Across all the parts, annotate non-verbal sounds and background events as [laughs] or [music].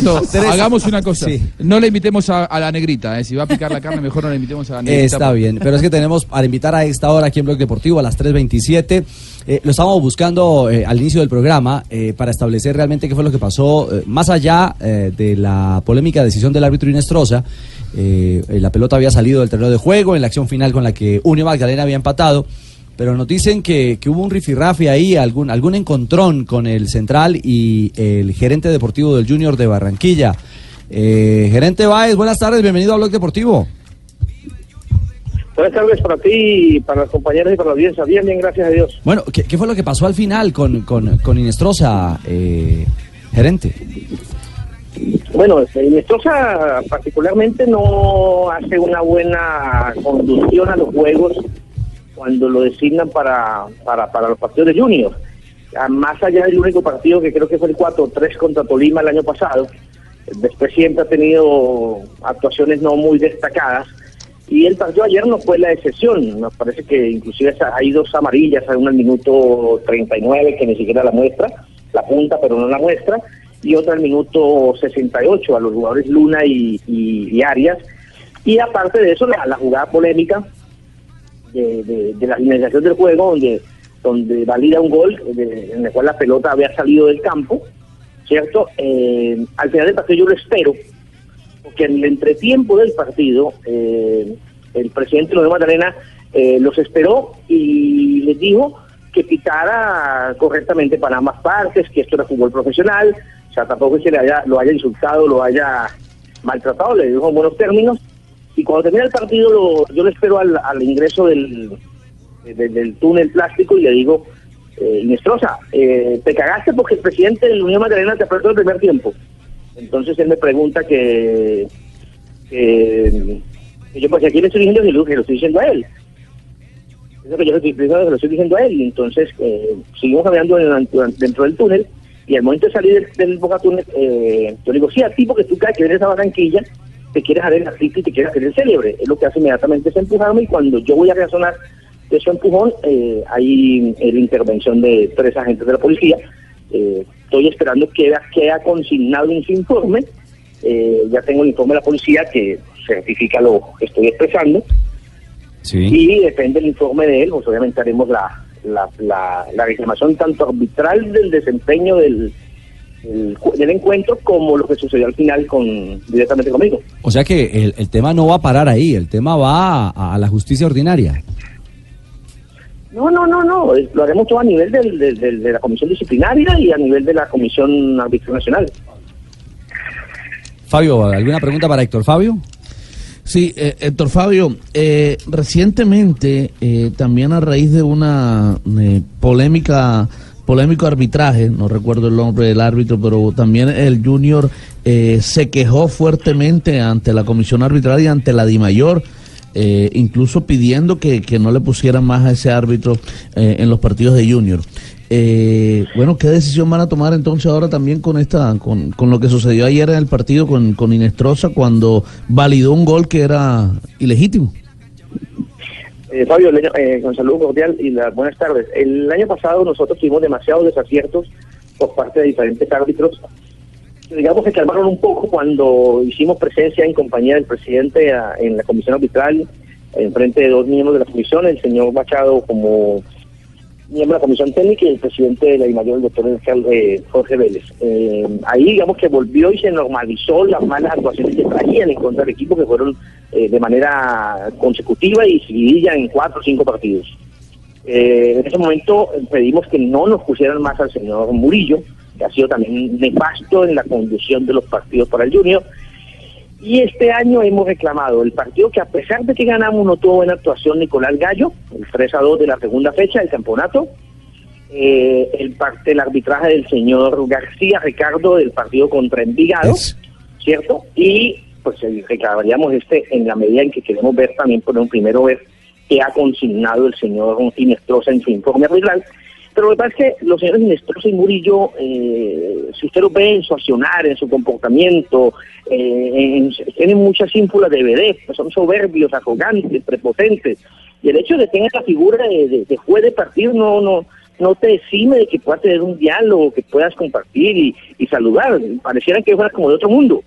No, [laughs] hagamos una cosa. No le invitemos a, la negrita. Eh. Si va a picar la carne, mejor no le invitemos a la negrita. Está bien, pero es que tenemos para invitar a esta hora aquí en Blog Deportivo a las 3.27. Eh, lo estábamos buscando eh, al inicio del programa para establecer realmente qué fue lo que pasó, más allá de la polémica decisión del árbitro Inestrosa. la pelota había salido del terreno de juego en la acción final con la que Unión Magdalena había empatado pero nos dicen que, hubo un rifirrafe ahí, algún, algún encontrón con el central y el gerente deportivo del Junior de Barranquilla. Eh, gerente Báez, buenas tardes, bienvenido a Blog Deportivo. Buenas tardes para ti, y para los compañeros y para la audiencia. Bien, bien, gracias a Dios. Bueno, ¿qué, fue lo que pasó al final con, con, con Inestrosa, eh, gerente? Bueno, Inestrosa particularmente no hace una buena conducción a los juegos cuando lo designan para, para, para los partidos de Junior. Más allá del único partido que creo que fue el 4-3 contra Tolima el año pasado, después siempre ha tenido actuaciones no muy destacadas. Y el partido ayer no fue la excepción, me parece que inclusive hay dos amarillas, una al minuto 39 que ni siquiera la muestra, la punta pero no la muestra, y otra al minuto 68 a los jugadores Luna y, Arias. Y aparte de eso, la jugada polémica de, la finalización del juego, donde, donde valida un gol en el cual la pelota había salido del campo, ¿cierto? Eh, al final del partido yo lo espero, porque en el entretiempo del partido, eh, el presidente de Magdalena eh, los esperó y les dijo que pitara correctamente para ambas partes, que esto era fútbol profesional, o sea, tampoco es que le haya, lo haya insultado, lo haya maltratado, le dijo en buenos términos, cuando termina el partido yo le espero al, ingreso del, del, túnel plástico y le digo, eh, Inestrosa, eh, te cagaste porque el presidente de la Unión Magdalena te apretó el primer tiempo. Entonces él me pregunta que, que, yo pues aquí le estoy diciendo que lo, estoy diciendo a él. Es lo que yo le estoy, lo estoy diciendo a él. Y entonces eh, seguimos hablando dentro del túnel y al momento de salir del, Boca Túnel, eh, yo le digo, sí, a ti porque tú caes que vienes a Barranquilla te quieres hacer el artista y te quieres hacer el célebre. Es lo que hace inmediatamente ese empujón y cuando yo voy a reaccionar de ese empujón, eh, hay eh, la intervención de tres agentes de la policía. Eh, estoy esperando que quede consignado en su informe. Eh, ya tengo el informe de la policía que certifica lo que estoy expresando. Y depende del informe de él, pues obviamente haremos la, la, la, la reclamación tanto arbitral del desempeño del, del encuentro como lo que sucedió al final con directamente conmigo. O sea que el, tema no va a parar ahí, el tema va a, la justicia ordinaria. No, no, no, no, lo haremos todo a nivel del, de la comisión disciplinaria y a nivel de la comisión arbitral nacional. Fabio, ¿alguna pregunta para Héctor Fabio? Sí, eh, Héctor Fabio, eh, recientemente, eh, también a raíz de una polémica polémico arbitraje, no recuerdo el nombre del árbitro, pero también el Junior eh, se quejó fuertemente ante la comisión arbitral y ante la DIMAYOR, eh, incluso pidiendo que, no le pusieran más a ese árbitro eh, en los partidos de Junior. bueno, ¿qué decisión van a tomar entonces ahora también con esta, con, con lo que sucedió ayer en el partido con, con Inestrosa cuando validó un gol que era ilegítimo? Eh, Fabio, eh, con saludo cordial y las buenas tardes. El año pasado nosotros tuvimos demasiados desaciertos por parte de diferentes árbitros. Digamos que calmaron un poco cuando hicimos presencia en compañía del presidente en la comisión arbitral, en frente de dos miembros de la comisión, el señor Machado como miembro de la comisión técnica y el presidente de la IMAYOR, el doctor eh, Jorge Vélez. Eh, ahí digamos que volvió y se normalizó las malas actuaciones que traían en contra del equipo, que fueron eh, de manera consecutiva y seguidilla en cuatro o cinco partidos. en ese momento pedimos que no nos pusieran más al señor Murillo, que ha sido también nefasto en la conducción de los partidos para el Junior, y este año hemos reclamado el partido que a pesar de que ganamos no tuvo buena actuación Nicolás Gallo, el 3 a 2 de la segunda fecha del campeonato, eh, el parte el arbitraje del señor García Ricardo del partido contra Envigado, ¿cierto? Y pues reclamaríamos este en la medida en que queremos ver también por un primero ver qué ha consignado el señor Inestrosa en su informe arbitral pero lo que pasa es que los señores Inestrosa y Murillo, eh, si usted lo ve en su accionar, en su comportamiento, eh, tienen muchas ínfulas de BD, pues son soberbios, arrogantes, prepotentes. Y el hecho de tener la figura de, juez de partido no, no, no te exime de que puedas tener un diálogo, que puedas compartir y, y saludar. Pareciera que fuera como de otro mundo.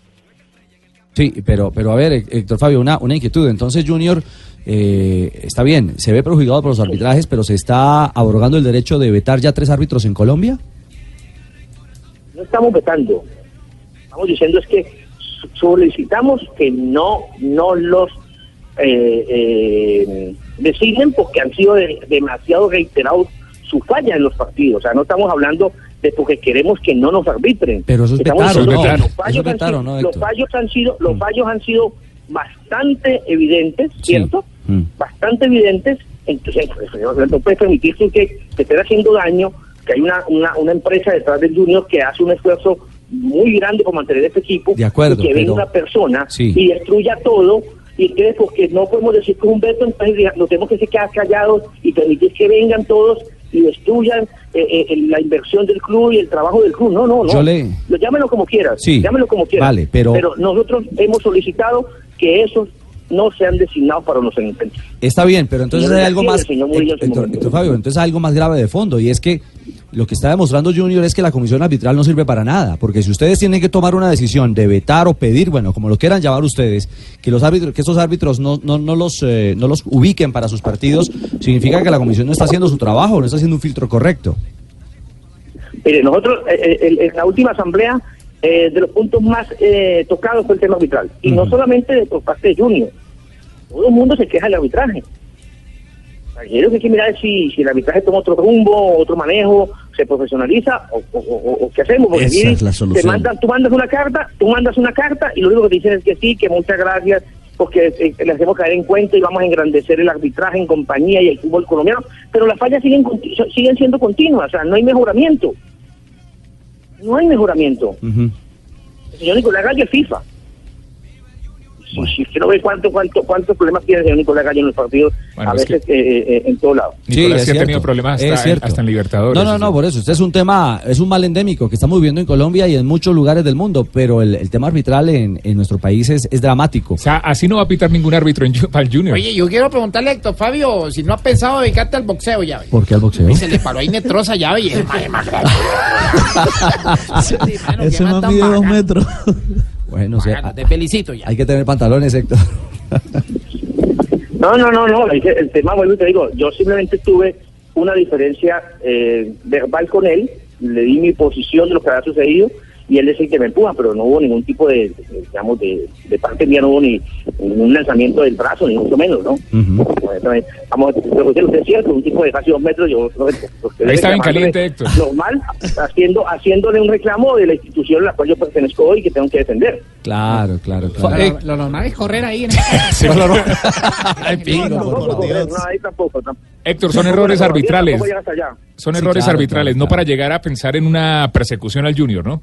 Sí, pero, pero a ver, Héctor Fabio, una, una inquietud. Entonces, Junior, eh, está bien, se ve perjudicado por los arbitrajes, pero ¿se está abrogando el derecho de vetar ya tres árbitros en Colombia? No estamos vetando. Estamos diciendo es que solicitamos que no, no los eh, eh, designen porque han sido demasiado reiterados su falla en los partidos. O sea, no estamos hablando de porque queremos que no nos arbitren. Pero eso es vetaro, ¿no? Los fallos, vetaro, sido, ¿no, los fallos han sido, los Mm. fallos han sido bastante evidentes. ¿cierto? Bastante evidentes. Entonces, no puedes permitir tú que te esté haciendo daño, que hay una, una, una empresa detrás del Junior que hace un esfuerzo muy grande por mantener este equipo De acuerdo, y que venga pero- una persona Sí. y destruya todo y que porque no podemos decir que es un veto, entonces nos tenemos que quedar callados y permitir que vengan todos y destruyan eh, eh, la inversión del club y el trabajo del club. No, no, no. Yo le- Lo- Llámelo como quieras. Sí. Llámelo como quieras. Vale, pero- nosotros hemos solicitado que esos no sean designados para los encuentros. Está bien, pero entonces hay algo más, Héctor. Héctor Fabio, entonces hay algo más grave de fondo y es que lo que está demostrando Junior es que la comisión arbitral no sirve para nada, porque si ustedes tienen que tomar una decisión de vetar o pedir, bueno, como lo quieran llamar ustedes, que los árbitros, que estos árbitros no, no, no los eh, no los ubiquen para sus partidos, significa que la comisión no está haciendo su trabajo, no está haciendo un filtro correcto. Mire, nosotros, eh, eh, en la última asamblea, eh, de los puntos más eh, tocados fue el tema arbitral. Y no solamente de- por parte de Junior. Todo el mundo se queja del arbitraje. Yo creo que hay que mirar si, si el arbitraje toma otro rumbo, otro manejo, se profesionaliza o, o- o- o qué hacemos. Porque Esa aquí es la te solución. mandan, tú mandas una carta, tú mandas una carta y lo único que te dicen es que sí, que muchas gracias, porque eh, le hacemos caer en cuenta y vamos a engrandecer el arbitraje en compañía y el fútbol colombiano. Pero las fallas siguen, siguen siendo continuas, o sea, no hay mejoramiento. No hay mejoramiento. Ujú. El señor Nicolás Gallo es FIFA. Si, si usted no ve cuánto, cuánto, cuántos problemas tiene el señor Nicolás Gallo en los partidos, Bueno, a es veces que- eh, eh, en todos lados. Nicolás es sí ha tenido problemas hasta, en, cierto. hasta en Libertadores. No, no, no, por eso. Este es un tema, es un mal endémico que estamos viviendo en Colombia y en muchos lugares del mundo, pero el, el tema arbitral en, en nuestro país es, es dramático. O sea, así no va a pitar ningún árbitro en, para el Junior. Oye, yo quiero preguntarle a Héctor Fabio si no ha pensado dedicarte al boxeo ya. ve. ¿Por qué al boxeo? Y se le paró ahí Netrosa ya y es más, más grande. [laughs] Sí, Ese tan mide dos metros. Bueno, o sea, Bacano, te felicito ya. hay que tener pantalones, Héctor. No, no, no, no. El, el tema, vuelvo y te digo, yo simplemente tuve una diferencia eh, verbal con él, le di mi posición de lo que había sucedido y él es el que me empuja, pero no hubo ningún tipo de, digamos, de, de parte mía, no hubo ni un lanzamiento del brazo, ni mucho menos, ¿no? Ujú. Honestamente, Vamos, lo que usted es cierto, un tipo de casi dos metros, yo Ahí estaba en reclamándole caliente, Héctor. Normal, haciendo, haciéndole un reclamo de la institución a la cual yo pertenezco hoy y que tengo que defender. Claro, claro, Lo, claro. lo normal es correr ahí. En Sí, Ay, pingo, No, por tampoco, Dios. no, ahí tampoco, tampoco. Héctor, son errores no, arbitrales. Son errores arbitrales, no para llegar a pensar en una persecución al Junior, ¿no?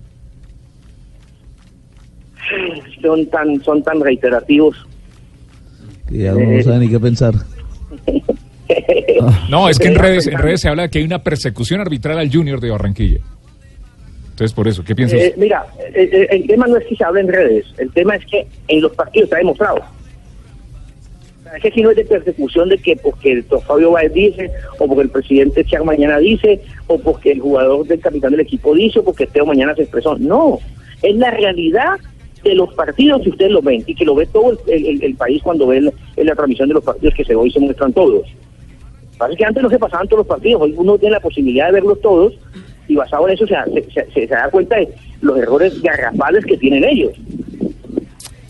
Son tan son tan reiterativos Y ya no sabe ni qué pensar. [laughs] No, es que en redes, en redes se habla de que hay una persecución arbitral al Junior de Barranquilla. Entonces, por eso, ¿qué piensas? Eh, mira eh, eh, el tema no es que se hable en redes el tema es que en los partidos está demostrado O sea, es que si no es de persecución de que porque el Fabio Báez dice o porque el presidente Char mañana dice o porque el jugador del capitán del equipo dice o porque Teo mañana se expresó no es la realidad de los partidos que ustedes lo ven y que lo ve todo el, el- país cuando ve la transmisión de los partidos que se hoy se muestran todos Pasa que antes no se pasaban todos los partidos, hoy uno tiene la posibilidad de verlos todos y basado en eso se, se- se- se da cuenta de los errores garrafales que tienen ellos.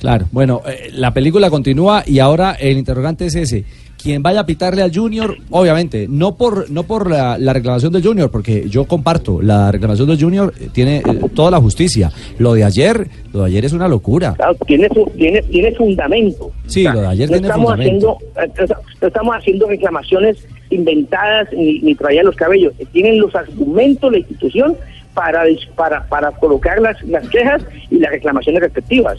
Claro, bueno, eh, la película continúa y ahora el interrogante es ese. Quien vaya a pitarle al Junior, obviamente, no por no por la, la reclamación del Junior, porque yo comparto, la reclamación del Junior eh, tiene eh, toda la justicia. Lo de ayer, lo de ayer es una locura. Claro, tiene, fu- tiene, tiene fundamento. Sí, lo de ayer no tiene estamos fundamento. haciendo eh, No estamos haciendo reclamaciones inventadas ni, ni traían los cabellos. Tienen los argumentos la institución para, para, para colocar las, las quejas y las reclamaciones respectivas.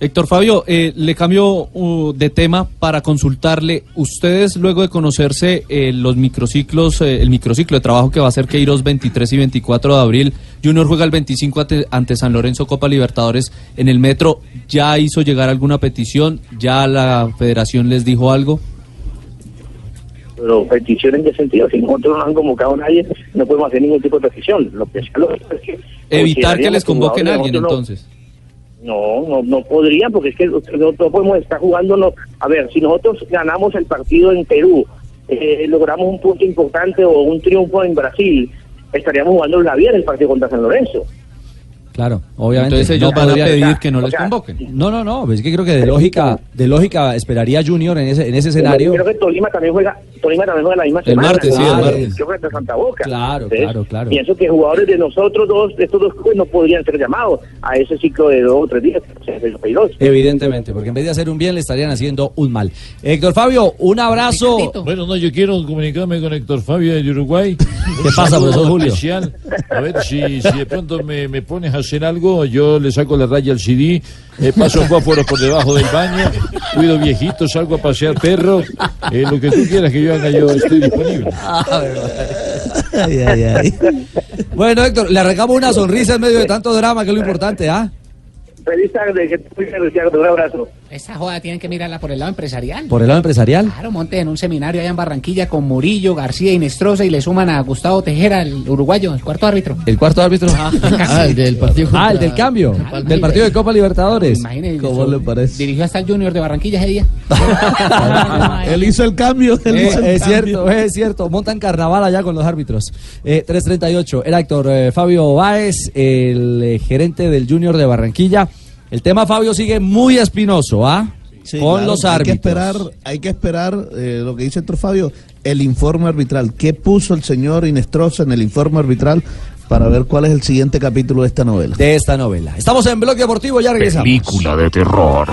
Héctor Fabio, eh, le cambio uh, de tema para consultarle. Ustedes, luego de conocerse eh, los microciclos, eh, el microciclo de trabajo que va a hacer Queiroz 23 y 24 de abril, Junior juega el 25 ante, ante San Lorenzo Copa Libertadores en el metro. ¿Ya hizo llegar alguna petición? ¿Ya la federación les dijo algo? Pero petición en qué sentido, si nosotros no han convocado a nadie, no podemos hacer ningún tipo de petición. Lo que es que Evitar que les convoquen a alguien, no- entonces. No, no, no podrían, porque es que nosotros no podemos estar jugándonos. A ver, si nosotros ganamos el partido en Perú, eh, logramos un punto importante o un triunfo en Brasil, estaríamos jugando la bien el partido contra San Lorenzo. Claro, obviamente. Entonces ellos No van a podría- pedir que no o les sea, convoquen. No, no, no, es que creo que de lógica, de lógica esperaría Junior en ese, en ese escenario. Creo que Tolima también juega, Tolima también juega la misma El semana. martes, sí, el martes. Creo que Santa Boca. Claro, Entonces, claro, claro. Pienso que jugadores de nosotros dos, de estos dos clubes, no podrían ser llamados a ese ciclo de dos o tres días. o sea, de dos. Evidentemente, porque en vez de hacer un bien le estarían haciendo un mal. Héctor Fabio, un abrazo. Ricardito. Bueno, no, yo quiero comunicarme con Héctor Fabio de Uruguay. ¿Qué pasa, profesor Julio? especial. A ver si, si de pronto me, me pones a hacer algo, yo le saco la raya al CD, eh, paso fósforos por debajo del baño, cuido viejitos, salgo a pasear perros, eh, lo que tú quieras que yo haga, yo estoy disponible. Ay, ay, ay. Bueno, Héctor, le arrancamos una sonrisa en medio de tanto drama, que es lo importante, ¿ah? Feliz tarde, que te Ricardo, un abrazo. Esa joda tienen que mirarla por el lado empresarial. Por el lado empresarial. Claro, monte en un seminario allá en Barranquilla con Murillo, García y Nestroza y le suman a Gustavo Tejera, el uruguayo, el cuarto árbitro. El cuarto árbitro. [laughs] Ah, el del partido. Ah, el del cambio. Del partido de Copa Libertadores. Imagínese. ¿Cómo le parece? Dirigió hasta el Junior de Barranquilla ese día. [laughs] Él hizo el cambio. Él Eh, hizo el es cambio. cierto, es cierto. Montan carnaval allá con los árbitros. Eh, 338. Era Héctor eh, Fabio Báez, el eh, gerente del Junior de Barranquilla. El tema, Fabio, sigue muy espinoso, ¿ah? Sí, con claro, los hay que árbitros. esperar, hay que esperar eh, lo que dice Héctor Fabio, el informe arbitral. ¿Qué puso el señor Inestrosa en el informe arbitral para ver cuál es el siguiente capítulo de esta novela? de esta novela. Estamos en Bloque Deportivo, ya regresamos. Película de terror.